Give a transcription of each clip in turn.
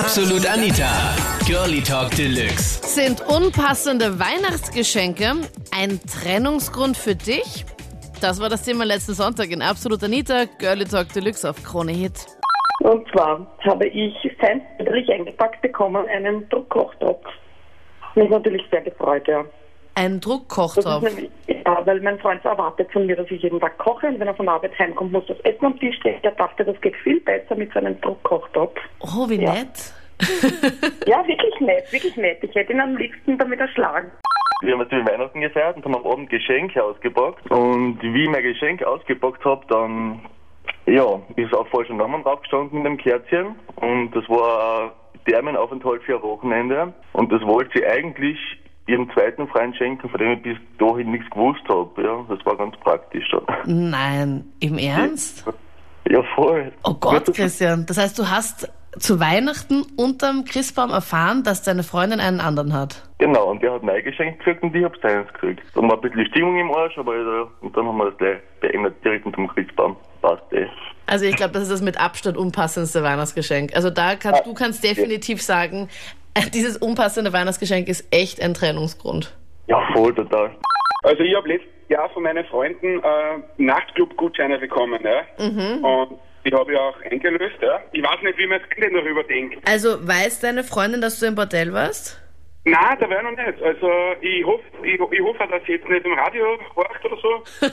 Absolut Anita. Girlie Talk Deluxe. Sind unpassende Weihnachtsgeschenke ein Trennungsgrund für dich? Das war das Thema letzten Sonntag in Absolut Anita, Girlie Talk Deluxe auf Krone Hit. Und zwar habe ich feindlich eingepackt bekommen einen Druckkochtopf. Mich natürlich sehr gefreut, ja. Ein Das Druckkochtopf. ist nämlich, ja, weil mein Freund erwartet von mir, dass ich jeden Tag koche und wenn er von der Arbeit heimkommt, muss das Essen am Tisch stehen. Er dachte, das geht viel besser mit so einem Druckkochtopf. Oh, wie Ja. nett. Ja, wirklich nett, wirklich nett. Ich hätte ihn am liebsten damit erschlagen. Wir haben natürlich Weihnachten gefeiert und haben am Abend Geschenke ausgepackt. Und wie ich mein Geschenk ausgepackt habe, dann ja, ist auch falsch ein Name draufgestanden mit dem Kerzchen. Und das war ein Thermenaufenthalt für ein Wochenende. Und das wollte sie eigentlich ihrem zweiten Freund schenken, von dem ich bis dahin nichts gewusst habe. Ja, das war ganz praktisch. Dann. Nein, im Ernst? Ja, voll. Oh Gott, Christian. Das heißt, du hast zu Weihnachten unterm Christbaum erfahren, dass deine Freundin einen anderen hat. Genau, und der hat mein Geschenk gekriegt und ich hab seins gekriegt. Dann war ein bisschen Stimmung im Arsch, aber ja, und dann haben wir das gleich beendet, direkt unter dem Christbaum. Passt eh. Also ich glaube, das ist das mit Abstand unpassendste Weihnachtsgeschenk. Also da kannst du kannst definitiv sagen, äh, dieses unpassende Weihnachtsgeschenk ist echt ein Trennungsgrund. Ja, voll, total. Also ich habe letztes Jahr von meinen Freunden äh, Nachtclub-Gutscheine bekommen, ja. Und die habe ich auch eingelöst, ja. Ich weiß nicht, wie man das Kind darüber denkt. Also weiß deine Freundin, dass du im Bordell warst? Nein, da wäre noch nicht. Also ich hoffe, ich, ich hoffe, dass sie jetzt nicht im Radio horcht oder so.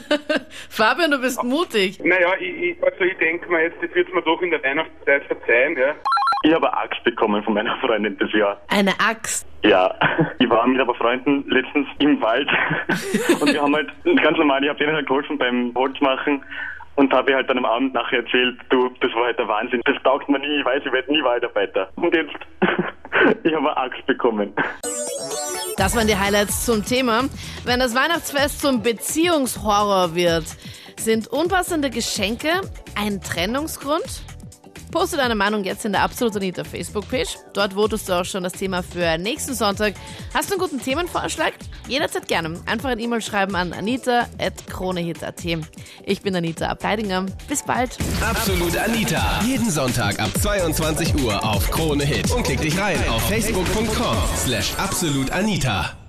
Fabian, du bist mutig. Naja, ich, ich, also ich denke mir jetzt, das wird mir doch in der Weihnachtszeit verzeihen, ja. Ich habe eine Axt bekommen von meiner Freundin das Jahr. Eine Axt. Ja, ich war mit ein paar Freunden letztens im Wald und wir haben halt ganz normal, ich habe denen halt geholfen beim Holzmachen und habe halt dann am Abend nachher erzählt, du, das war halt der Wahnsinn, das taugt mir nie, ich weiß, ich werde nie Waldarbeiter. Und jetzt, ich habe eine Axt bekommen. Das waren die Highlights zum Thema. Wenn das Weihnachtsfest zum Beziehungshorror wird, sind unpassende Geschenke ein Trennungsgrund? Poste deine Meinung jetzt in der Absolut Anita Facebook-Page. Dort votest du auch schon das Thema für nächsten Sonntag. Hast du einen guten Themenvorschlag? Jederzeit gerne. Einfach ein E-Mail schreiben an anita.kronehit.at. Ich bin Anita Ableidinger. Bis bald. Absolut Anita. Jeden Sonntag ab 22 Uhr auf Krone Hit. Und klick dich rein auf facebook.com slash absolutanita.